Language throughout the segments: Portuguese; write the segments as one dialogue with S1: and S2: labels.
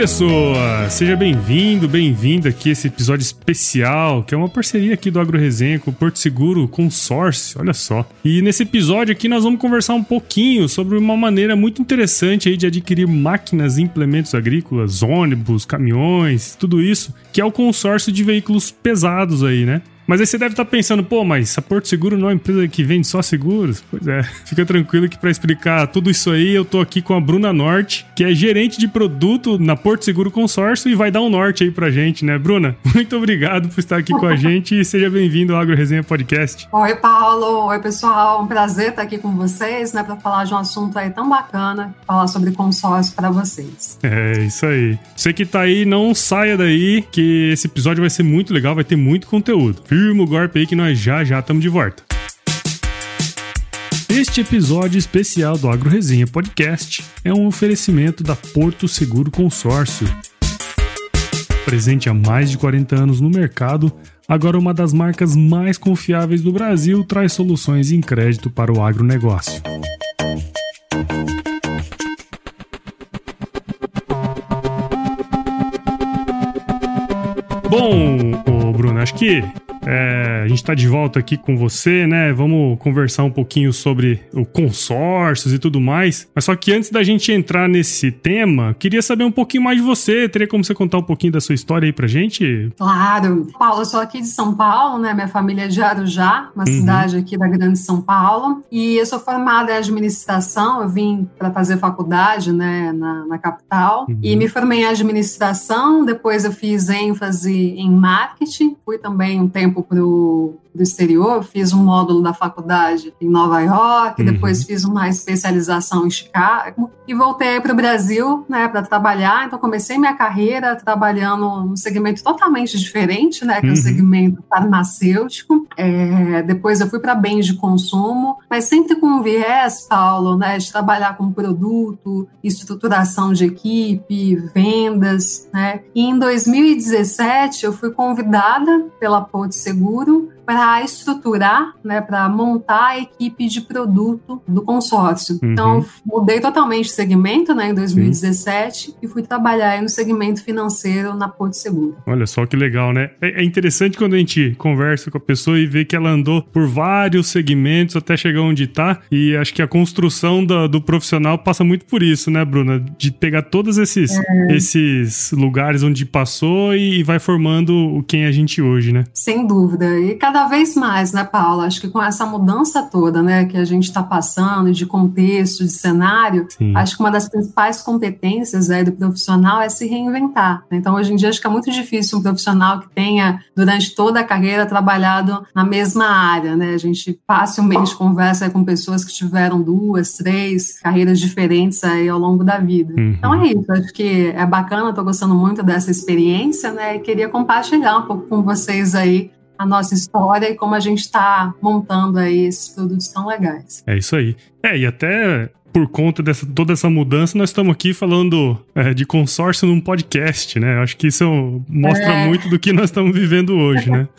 S1: pessoa! Seja bem-vindo, bem-vinda aqui a esse episódio especial, que é uma parceria aqui do AgroResenha com o Porto Seguro Consórcio, olha só. E nesse episódio aqui nós vamos conversar um pouquinho sobre uma maneira muito interessante aí de adquirir máquinas e implementos agrícolas, ônibus, caminhões, tudo isso, que é o consórcio de veículos pesados aí, né? Mas aí você deve estar tá pensando, pô, mas a Porto Seguro não é uma empresa que vende só seguros? Pois é, fica tranquilo que para explicar tudo isso aí, eu tô aqui com a Bruna Norte, que é gerente de produto na Porto Seguro Consórcio e vai dar um norte aí pra gente, né? Bruna, muito obrigado por estar aqui com a gente e seja bem-vindo ao Agro Resenha Podcast.
S2: Oi, Paulo. Oi, pessoal. Um prazer estar aqui com vocês, né, para falar de um assunto aí tão bacana, falar sobre consórcio para vocês.
S1: É, isso aí. Você que tá aí, não saia daí, que esse episódio vai ser muito legal, vai ter muito conteúdo firma o golpe aí que nós já já estamos de volta. Este episódio especial do Agro Resenha Podcast é um oferecimento da Porto Seguro Consórcio. Presente há mais de 40 anos no mercado, agora uma das marcas mais confiáveis do Brasil traz soluções em crédito para o agronegócio. Bom, Bruno, acho que é, a gente está de volta aqui com você, né? Vamos conversar um pouquinho sobre o consórcios e tudo mais. Mas só que antes da gente entrar nesse tema, queria saber um pouquinho mais de você. Teria como você contar um pouquinho da sua história aí pra gente?
S2: Claro. Paulo, eu sou aqui de São Paulo, né? Minha família é de Arujá, uma uhum. cidade aqui da Grande São Paulo. E eu sou formada em administração. Eu vim para fazer faculdade, né, na, na capital. Uhum. E me formei em administração. Depois eu fiz ênfase em marketing. Fui também um tempo tempo para o do exterior, fiz um módulo da faculdade em Nova York, uhum. depois fiz uma especialização em Chicago e voltei para o Brasil, né, para trabalhar. Então comecei minha carreira trabalhando num segmento totalmente diferente, né, que uhum. é o uhum. segmento farmacêutico. É, depois eu fui para bens de consumo, mas sempre com um viés, Paulo, né, de trabalhar com produto, estruturação de equipe, vendas, né. E em 2017 eu fui convidada pela Porto Seguro para estruturar, né, para montar a equipe de produto do consórcio. Uhum. Então, mudei totalmente de segmento né, em 2017 Sim. e fui trabalhar no segmento financeiro na Porto Seguro.
S1: Olha só que legal, né? É, é interessante quando a gente conversa com a pessoa e vê que ela andou por vários segmentos até chegar onde está. E acho que a construção do, do profissional passa muito por isso, né, Bruna? De pegar todos esses, é. esses lugares onde passou e, e vai formando quem é a gente hoje, né?
S2: Sem dúvida. E cada cada vez mais, né, Paula? Acho que com essa mudança toda, né, que a gente está passando de contexto, de cenário, Sim. acho que uma das principais competências né, do profissional é se reinventar. Então, hoje em dia, acho que é muito difícil um profissional que tenha, durante toda a carreira, trabalhado na mesma área, né? A gente facilmente conversa com pessoas que tiveram duas, três carreiras diferentes aí ao longo da vida. Uhum. Então, é isso. Acho que é bacana, estou gostando muito dessa experiência, né? E queria compartilhar um pouco com vocês aí a nossa história e como a gente está montando aí esses produtos tão legais.
S1: É isso aí. É, e até por conta dessa toda essa mudança, nós estamos aqui falando é, de consórcio num podcast, né? Acho que isso mostra é. muito do que nós estamos vivendo hoje, né?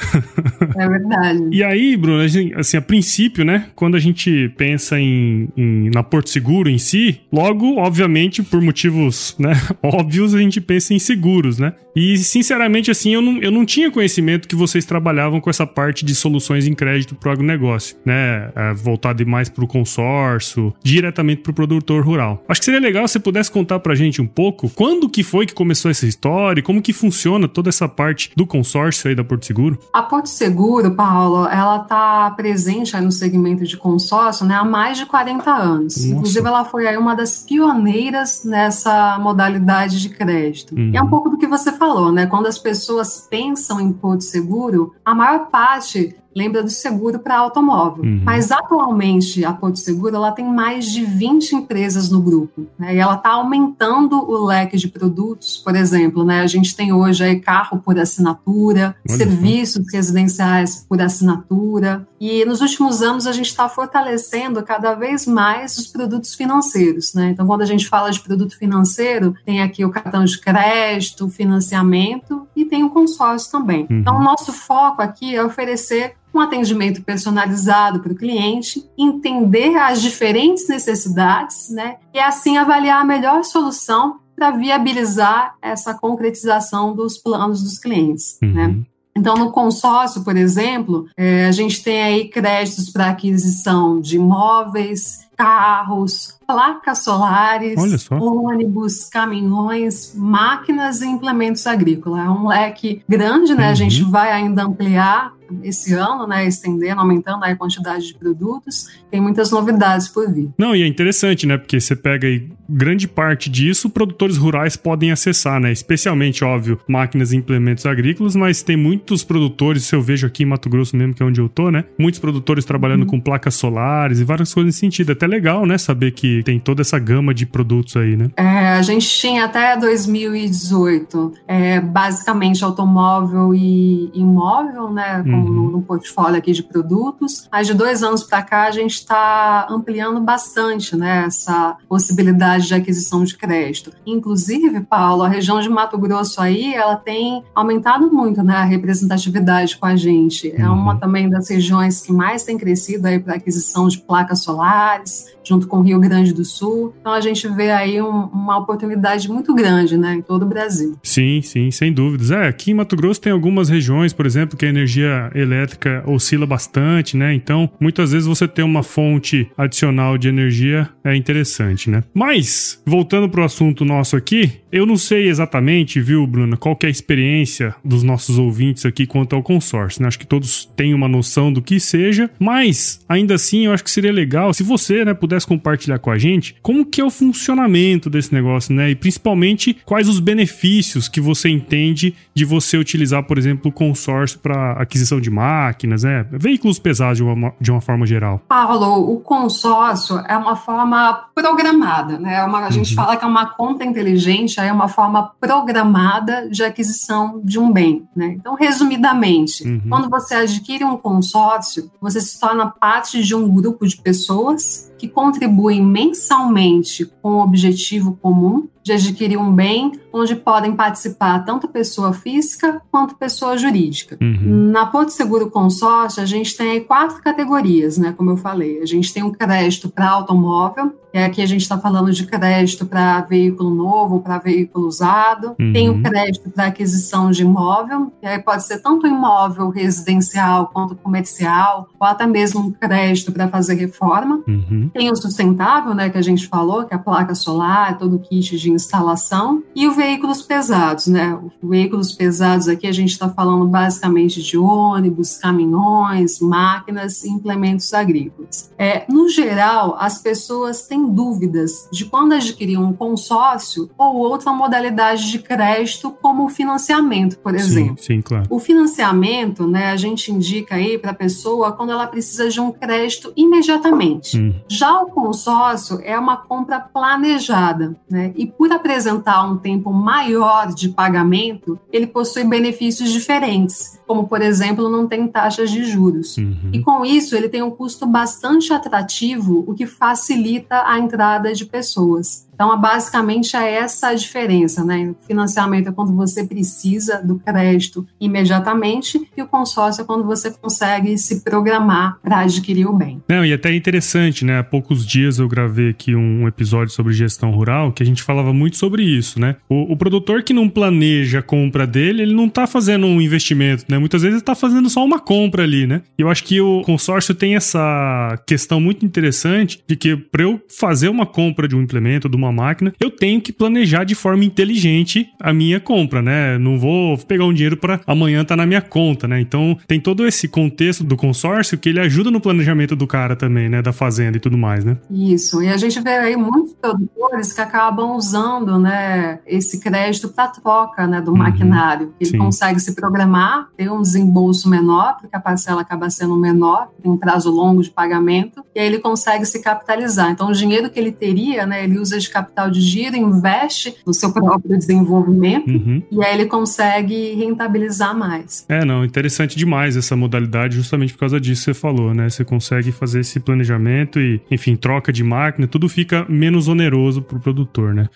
S2: É verdade.
S1: e aí, Bruno, assim, a princípio, né? Quando a gente pensa em, em, na Porto Seguro em si, logo, obviamente, por motivos né, óbvios, a gente pensa em seguros, né? E, sinceramente, assim, eu não, eu não tinha conhecimento que vocês trabalhavam com essa parte de soluções em crédito para o agronegócio, né? É, voltado mais para o consórcio, diretamente para o produtor rural. Acho que seria legal se você pudesse contar para a gente um pouco quando que foi que começou essa história, como que funciona toda essa parte do consórcio aí da Porto Seguro.
S2: A Porto Seguro, Paulo, ela está presente aí no segmento de consórcio né, há mais de 40 anos. Nossa. Inclusive, ela foi aí uma das pioneiras nessa modalidade de crédito. Uhum. E é um pouco do que você falou, né? Quando as pessoas pensam em Porto Seguro, a maior parte lembra do seguro para automóvel. Uhum. Mas atualmente a Porto Seguro ela tem mais de 20 empresas no grupo. Né? E ela está aumentando o leque de produtos. Por exemplo, né, a gente tem hoje aí carro por assinatura, Olha serviços isso. residenciais por assinatura. E nos últimos anos a gente está fortalecendo cada vez mais os produtos financeiros. Né? Então, quando a gente fala de produto financeiro, tem aqui o cartão de crédito, o financiamento e tem o consórcio também. Uhum. Então, o nosso foco aqui é oferecer um atendimento personalizado para o cliente, entender as diferentes necessidades, né? E assim avaliar a melhor solução para viabilizar essa concretização dos planos dos clientes, né? uhum. né? Então, no consórcio, por exemplo, é, a gente tem aí créditos para aquisição de imóveis, carros, placas solares, ônibus, caminhões, máquinas e implementos agrícolas. É um leque grande, né? Uhum. A gente vai ainda ampliar esse ano, né, estendendo, aumentando a quantidade de produtos. Tem muitas novidades por vir.
S1: Não, e é interessante, né, porque você pega aí grande parte disso, produtores rurais podem acessar, né, especialmente, óbvio, máquinas e implementos agrícolas, mas tem muitos produtores, se eu vejo aqui em Mato Grosso mesmo, que é onde eu tô, né, muitos produtores trabalhando uhum. com placas solares e várias coisas nesse sentido. Até legal, né, saber que tem toda essa gama de produtos aí, né?
S2: É, a gente tinha até 2018, é, basicamente automóvel e imóvel, né, com uhum. no, portfólio aqui de produtos. Mas de dois anos para cá, a gente está ampliando bastante né, essa possibilidade de aquisição de crédito. Inclusive, Paulo, a região de Mato Grosso aí, ela tem aumentado muito né, a representatividade com a gente. É uma uhum. também das regiões que mais tem crescido aí para aquisição de placas solares, junto com o Rio Grande do Sul. Então a gente vê aí um, uma oportunidade muito grande, né, em todo o Brasil.
S1: Sim, sim, sem dúvidas. É, aqui em Mato Grosso tem algumas regiões, por exemplo, que a energia elétrica oscila bastante, né? Então, muitas vezes você ter uma fonte adicional de energia é interessante, né? Mas, voltando para o assunto nosso aqui, eu não sei exatamente, viu, Bruna, qual é a experiência dos nossos ouvintes aqui quanto ao consórcio, né? Acho que todos têm uma noção do que seja, mas ainda assim eu acho que seria legal se você, né, pudesse compartilhar com a gente como que é o funcionamento desse negócio, né? E principalmente quais os benefícios que você entende de você utilizar, por exemplo, o consórcio para aquisição de máquinas, né? Veículos pesados de uma, de uma forma geral.
S2: Paulo, o consórcio é uma forma programada, né? É uma, a gente uhum. fala que é uma compra inteligente é uma forma programada de aquisição de um bem. Né? Então, resumidamente, uhum. quando você adquire um consórcio, você se torna parte de um grupo de pessoas que contribuem mensalmente com o objetivo comum de adquirir um bem onde podem participar tanto pessoa física quanto pessoa jurídica. Uhum. Na Porto Seguro Consórcio, a gente tem quatro categorias, né? Como eu falei. A gente tem o um crédito para automóvel, e aqui a gente está falando de crédito para veículo novo, para veículo usado. Uhum. Tem o crédito para aquisição de imóvel, e aí pode ser tanto imóvel residencial quanto comercial, ou até mesmo um crédito para fazer reforma. Uhum. Tem o sustentável, né, que a gente falou, que é a placa solar, todo o kit de instalação. E o veículos pesados, né? Veículos pesados aqui a gente está falando basicamente de ônibus, caminhões, máquinas e implementos agrícolas. É, no geral, as pessoas têm dúvidas de quando adquirir um consórcio ou outra modalidade de crédito, como o financiamento, por exemplo.
S1: Sim, sim claro.
S2: O financiamento, né, a gente indica aí para a pessoa quando ela precisa de um crédito imediatamente. Hum. Já o consórcio é uma compra planejada, né? E por apresentar um tempo maior de pagamento, ele possui benefícios diferentes, como, por exemplo, não tem taxas de juros. Uhum. E com isso, ele tem um custo bastante atrativo, o que facilita a entrada de pessoas. Então, basicamente é essa a diferença, né? O financiamento é quando você precisa do crédito imediatamente e o consórcio é quando você consegue se programar para adquirir o bem.
S1: Não, e até é interessante, né? Há poucos dias eu gravei aqui um episódio sobre gestão rural que a gente falava muito sobre isso, né? O, o produtor que não planeja a compra dele, ele não está fazendo um investimento, né? Muitas vezes ele está fazendo só uma compra ali, né? E eu acho que o consórcio tem essa questão muito interessante de que para eu fazer uma compra de um implemento, de uma uma máquina, eu tenho que planejar de forma inteligente a minha compra, né? Não vou pegar um dinheiro para amanhã tá na minha conta, né? Então tem todo esse contexto do consórcio que ele ajuda no planejamento do cara também, né? Da fazenda e tudo mais, né?
S2: Isso. E a gente vê aí muitos produtores que acabam usando, né, esse crédito para troca, né, do uhum. maquinário. Ele Sim. consegue se programar, ter um desembolso menor, porque a parcela acaba sendo menor, tem um prazo longo de pagamento, e aí ele consegue se capitalizar. Então o dinheiro que ele teria, né, ele usa de capital de giro, investe no seu próprio desenvolvimento uhum. e aí ele consegue rentabilizar mais.
S1: É, não, interessante demais essa modalidade, justamente por causa disso que você falou, né? Você consegue fazer esse planejamento e, enfim, troca de máquina, tudo fica menos oneroso para o produtor, né?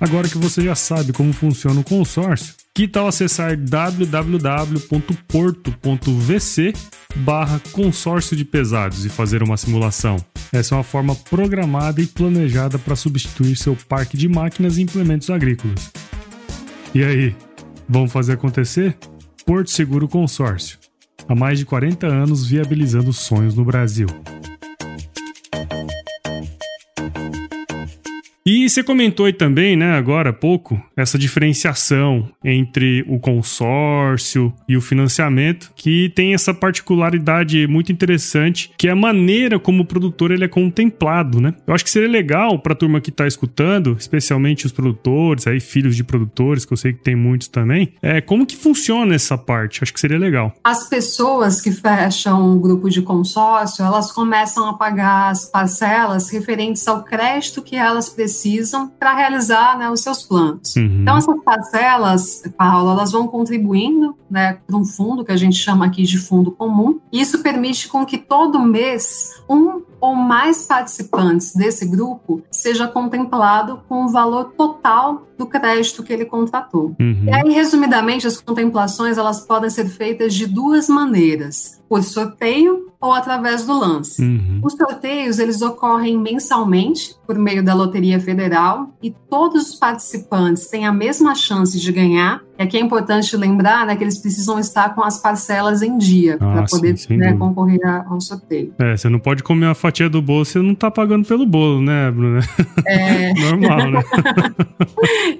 S1: Agora que você já sabe como funciona o consórcio, Que tal acessar www.porto.vc barra consórcio de pesados e fazer uma simulação? Essa é uma forma programada e planejada para substituir seu parque de máquinas e implementos agrícolas. E aí, vamos fazer acontecer? Porto Seguro Consórcio. Há mais de 40 anos viabilizando sonhos no Brasil. E você comentou aí também, né, agora há pouco, essa diferenciação entre o consórcio e o financiamento, que tem essa particularidade muito interessante, que é a maneira como o produtor ele é contemplado, né? Eu acho que seria legal para a turma que está escutando, especialmente os produtores, aí filhos de produtores, que eu sei que tem muitos também, é como que funciona essa parte? Acho que seria legal.
S2: As pessoas que fecham um grupo de consórcio, elas começam a pagar as parcelas referentes ao crédito que elas precisam precisam para realizar né, os seus planos. Uhum. Então, essas parcelas, Paula, elas vão contribuindo né, para um fundo que a gente chama aqui de fundo comum. E isso permite com que todo mês um ou mais participantes desse grupo seja contemplado com o valor total do crédito que ele contratou. Uhum. E aí, resumidamente, as contemplações elas podem ser feitas de duas maneiras: por sorteio ou através do lance. Uhum. Os sorteios eles ocorrem mensalmente por meio da Loteria Federal e todos os participantes têm a mesma chance de ganhar. E aqui é importante lembrar né, que eles precisam estar com as parcelas em dia ah, para poder sim, né, concorrer ao sorteio.
S1: É, você não pode comer uma fatia do bolo, você não tá pagando pelo bolo, né, Bruna? É. Normal, né?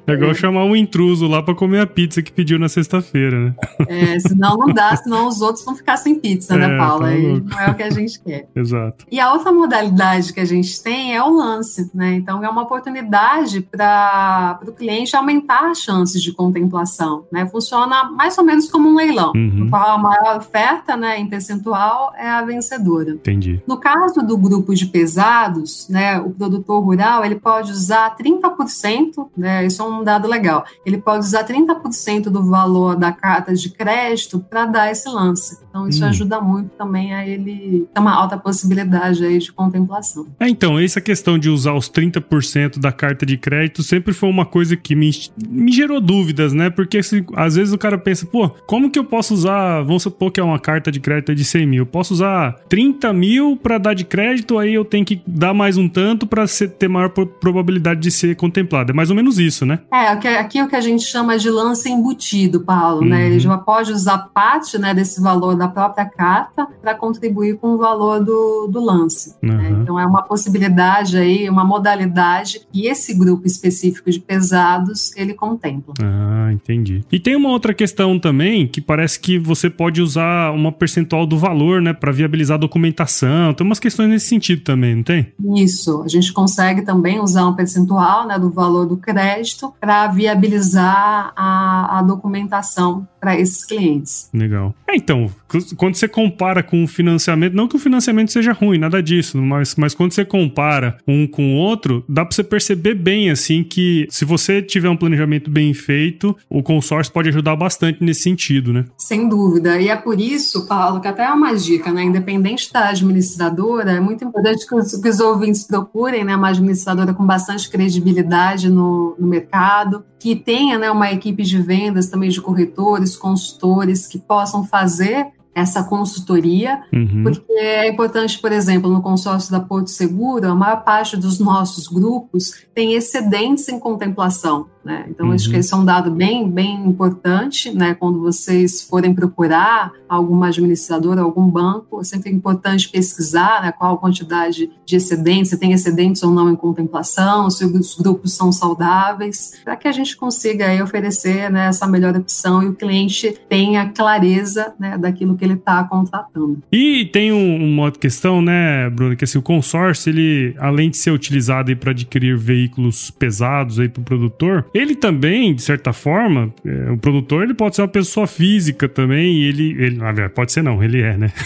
S1: é igual é. chamar um intruso lá para comer a pizza que pediu na sexta-feira, né?
S2: É, senão não dá, senão os outros vão ficar sem pizza, né, é, né, Paula? Tá e não é o que a gente quer.
S1: Exato.
S2: E a outra modalidade que a gente tem é o lance, né? Então é uma oportunidade para o cliente aumentar as chances de contemplação, né? Funciona mais ou menos como um leilão, uhum. no qual a maior oferta, né, em percentual é a vencedora.
S1: Entendi.
S2: No caso do grupo de pesados, né, o produtor rural ele pode usar 30%, né, isso é um dado legal, ele pode usar 30% do valor da carta de crédito para dar esse lance. Então isso hum. ajuda muito também a ele ter uma alta possibilidade aí de contemplação.
S1: É, então, essa questão de usar os 30% da carta de crédito sempre foi uma coisa que me, me gerou dúvidas, né? Porque assim, às vezes o cara pensa, pô, como que eu posso usar, vamos supor que é uma carta de crédito de 100 mil, eu posso usar 30 mil para dar de crédito, aí eu tenho que dar mais um tanto para ter maior probabilidade de ser contemplado. É mais ou menos isso, né?
S2: É, aqui é o que a gente chama de lance embutido, Paulo, uhum. né? Ele uhum. já pode usar parte né, desse valor da própria carta para contribuir com o valor do, do lance. Né? Uhum. Né? Então é uma possibilidade aí, uma modalidade que esse grupo específico de pesados ele contempla.
S1: Ah, entendi. E tem uma outra questão também que parece que você pode usar uma percentual do valor, né, para viabilizar a documentação. Tem umas questões nesse sentido também, não tem?
S2: Isso. A gente consegue também usar um percentual né, do valor do crédito para viabilizar a, a documentação para esses clientes.
S1: Legal. É, então, quando você compara com o financiamento, não que o financiamento seja ruim, nada disso, mas, mas quando você compara um com o outro, dá para você perceber bem, assim, que se você tiver um planejamento bem feito, o consórcio pode ajudar bastante nesse sentido, né?
S2: Sem dúvida. E é por isso, Paulo, que até é uma dica, né? Independente da administradora, é muito importante que os, que os ouvintes procurem, né? Uma administradora com bastante credibilidade no, no mercado, que tenha né, uma equipe de vendas também de corretores, consultores que possam fazer essa consultoria, uhum. porque é importante, por exemplo, no consórcio da Porto Seguro, a maior parte dos nossos grupos tem excedentes em contemplação. Né? Então, uhum. acho que uhum. esse é um dado bem, bem importante, né? Quando vocês forem procurar alguma administradora, algum banco, é sempre importante pesquisar né, qual a quantidade de excedentes, se tem excedentes ou não em contemplação, se os grupos são saudáveis, para que a gente consiga aí, oferecer né, essa melhor opção e o cliente tenha clareza né, daquilo que ele está contratando.
S1: E tem um, uma outra questão, né, Bruno, que assim, o consórcio, ele, além de ser utilizado para adquirir veículos pesados para o produtor, ele também, de certa forma, é, o produtor ele pode ser uma pessoa física também, ele, ele pode ser não, ele é, né?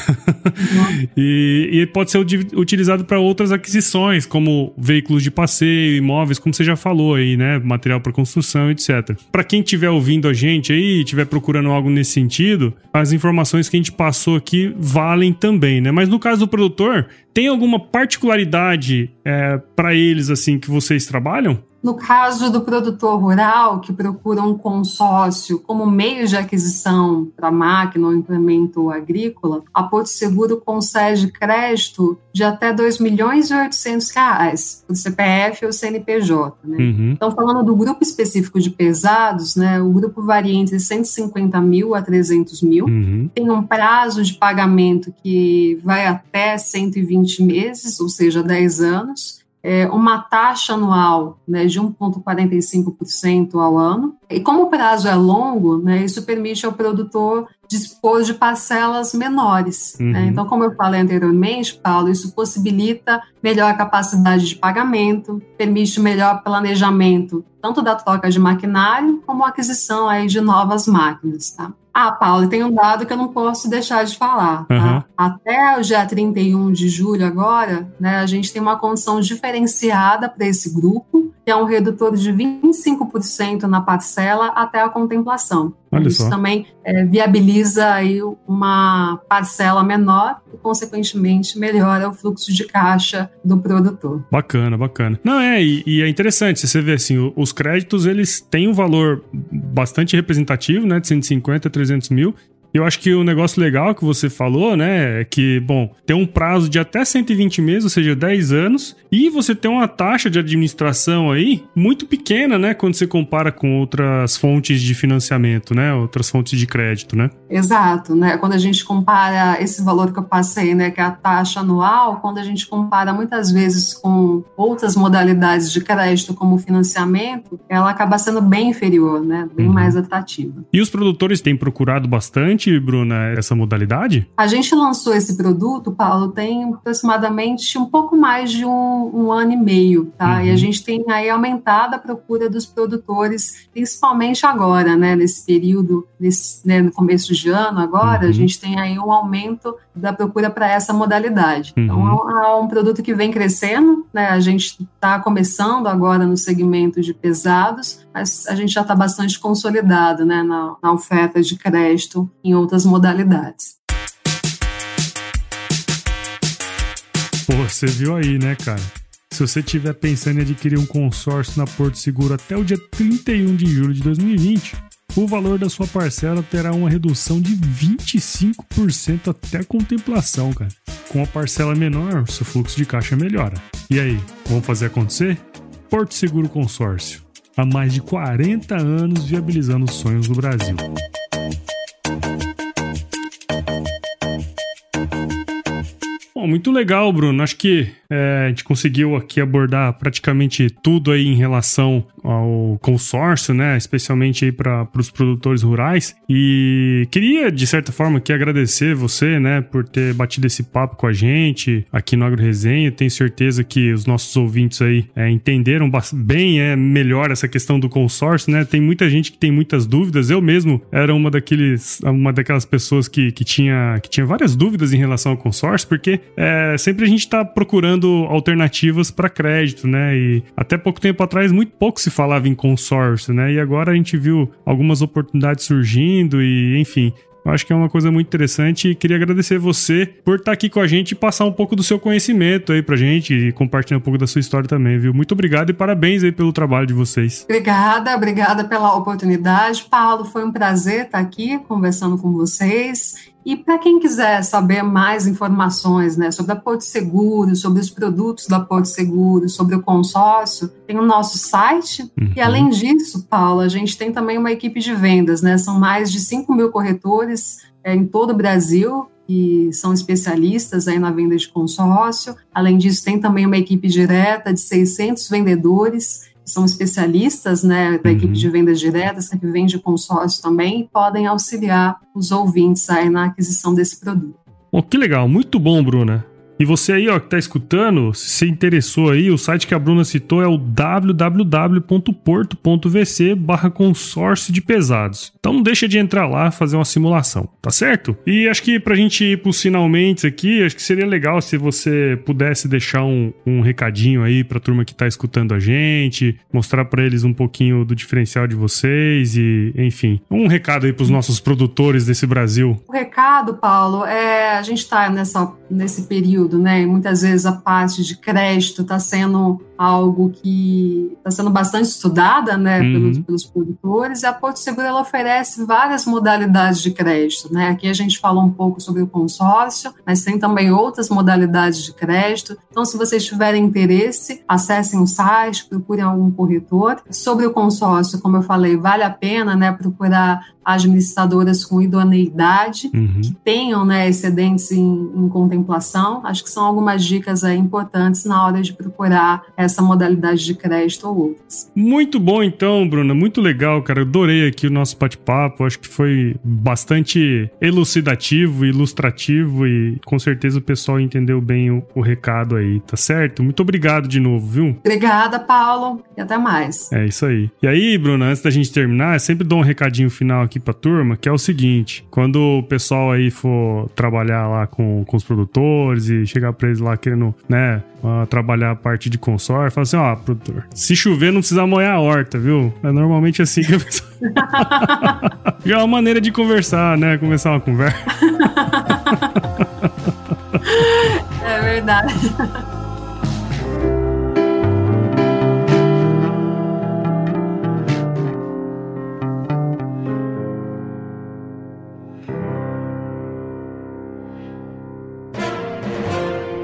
S1: E, e pode ser utilizado para outras aquisições, como veículos de passeio, imóveis, como você já falou aí, né? Material para construção, etc. Para quem estiver ouvindo a gente aí, estiver procurando algo nesse sentido, as informações que a gente passou aqui valem também, né? Mas no caso do produtor, tem alguma particularidade é, para eles assim que vocês trabalham?
S2: No caso do produtor rural que procura um consórcio como meio de aquisição para máquina ou implemento agrícola, a Porto Seguro concede crédito de até R$ 2 milhões e 800 reais o CPF ou CNPJ. Né? Uhum. Então, falando do grupo específico de pesados, né, o grupo varia entre 150 mil a 300 mil, uhum. tem um prazo de pagamento que vai até 120 meses, ou seja, 10 anos, é, uma taxa anual né, de 1,45% ao ano. E como o prazo é longo, né, isso permite ao produtor dispor de parcelas menores. Né. Uhum. Né? Então, como eu falei anteriormente, Paulo, isso possibilita melhor capacidade de pagamento, permite melhor planejamento tanto da troca de maquinário como a aquisição aí de novas máquinas. Tá? Ah, Paulo, tem um dado que eu não posso deixar de falar. Tá? Uhum. Até o dia 31 de julho agora, né, a gente tem uma condição diferenciada para esse grupo, que é um redutor de 25% na parcela até a contemplação. Olha Isso só. também é, viabiliza aí uma parcela menor e, consequentemente, melhora o fluxo de caixa do produtor.
S1: Bacana, bacana. Não, é, e, e é interessante, você vê assim, os créditos, eles têm um valor bastante representativo, né, de 150 a 300 mil, eu acho que o negócio legal que você falou, né, é que, bom, tem um prazo de até 120 meses, ou seja, 10 anos, e você tem uma taxa de administração aí muito pequena, né, quando você compara com outras fontes de financiamento, né, outras fontes de crédito, né?
S2: Exato, né? Quando a gente compara esse valor que eu passei, né, que é a taxa anual, quando a gente compara muitas vezes com outras modalidades de crédito como financiamento, ela acaba sendo bem inferior, né, bem uhum. mais atrativa.
S1: E os produtores têm procurado bastante Bruna, essa modalidade?
S2: A gente lançou esse produto, Paulo, tem aproximadamente um pouco mais de um, um ano e meio, tá? Uhum. E a gente tem aí aumentado a procura dos produtores, principalmente agora, né? Nesse período, nesse, né, no começo de ano agora, uhum. a gente tem aí um aumento da procura para essa modalidade. Então, uhum. Então, é um produto que vem crescendo, né? A gente está começando agora no segmento de pesados, mas a gente já está bastante consolidado, né? Na, na oferta de crédito em outras modalidades.
S1: Pô, você viu aí, né, cara? Se você estiver pensando em adquirir um consórcio na Porto Seguro até o dia 31 de julho de 2020, o valor da sua parcela terá uma redução de 25% até a contemplação, cara. Com a parcela menor, seu fluxo de caixa melhora. E aí, vamos fazer acontecer? Porto Seguro Consórcio. Há mais de 40 anos viabilizando os sonhos do Brasil. Bom, muito legal, Bruno. Acho que é, a gente conseguiu aqui abordar praticamente tudo aí em relação ao consórcio, né? Especialmente aí para os produtores rurais. E queria, de certa forma, aqui agradecer você, né, por ter batido esse papo com a gente aqui no Agro Resenha. Tenho certeza que os nossos ouvintes aí é, entenderam bem é, melhor essa questão do consórcio, né? Tem muita gente que tem muitas dúvidas. Eu mesmo era uma daqueles, uma daquelas pessoas que, que, tinha, que tinha várias dúvidas em relação ao consórcio, porque é, sempre a gente está procurando alternativas para crédito, né? E até pouco tempo atrás, muito pouco se falava em consórcio, né? E agora a gente viu algumas oportunidades surgindo e, enfim, eu acho que é uma coisa muito interessante e queria agradecer você por estar aqui com a gente e passar um pouco do seu conhecimento aí pra gente e compartilhar um pouco da sua história também, viu? Muito obrigado e parabéns aí pelo trabalho de vocês.
S2: Obrigada, obrigada pela oportunidade. Paulo, foi um prazer estar aqui conversando com vocês. E para quem quiser saber mais informações né, sobre a Porto Seguro, sobre os produtos da Porto Seguro, sobre o consórcio, tem o nosso site. Uhum. E além disso, Paulo, a gente tem também uma equipe de vendas, né? São mais de 5 mil corretores é, em todo o Brasil que são especialistas aí na venda de consórcio. Além disso, tem também uma equipe direta de 600 vendedores são especialistas né, da uhum. equipe de vendas diretas, que vende consórcio também, e podem auxiliar os ouvintes aí na aquisição desse produto.
S1: Oh, que legal, muito bom, Bruna. E você aí, ó, que tá escutando, se você interessou aí, o site que a Bruna citou é o www.porto.vc barra consórcio de pesados. Então não deixa de entrar lá fazer uma simulação, tá certo? E acho que pra gente ir pros finalmente aqui, acho que seria legal se você pudesse deixar um, um recadinho aí pra turma que tá escutando a gente, mostrar para eles um pouquinho do diferencial de vocês e, enfim, um recado aí pros nossos produtores desse Brasil.
S2: O recado, Paulo, é a gente tá nessa, nesse período tudo, né? Muitas vezes a parte de crédito está sendo algo que está sendo bastante estudada, né, uhum. pelos, pelos, produtores. E a Porto Seguro ela oferece várias modalidades de crédito, né? Aqui a gente falou um pouco sobre o consórcio, mas tem também outras modalidades de crédito. Então, se vocês tiverem interesse, acessem o site, procurem algum corretor. Sobre o consórcio, como eu falei, vale a pena, né, procurar administradoras com idoneidade, uhum. que tenham né, excedentes em, em, contemplação. Acho que são algumas dicas aí importantes na hora de procurar essa modalidade de crédito ou outras.
S1: Muito bom, então, Bruna. Muito legal, cara. Adorei aqui o nosso bate-papo. Acho que foi bastante elucidativo, ilustrativo e com certeza o pessoal entendeu bem o, o recado aí, tá certo? Muito obrigado de novo, viu?
S2: Obrigada, Paulo, e até mais.
S1: É isso aí. E aí, Bruna, antes da gente terminar, eu sempre dou um recadinho final aqui pra turma, que é o seguinte: quando o pessoal aí for trabalhar lá com, com os produtores e chegar pra eles lá querendo, né, uh, trabalhar a parte de consórcio, fala assim: ó, produtor, se chover não precisa molhar a horta, viu? É normalmente assim que a pessoa. É uma maneira de conversar, né? Começar uma conversa.
S2: é verdade.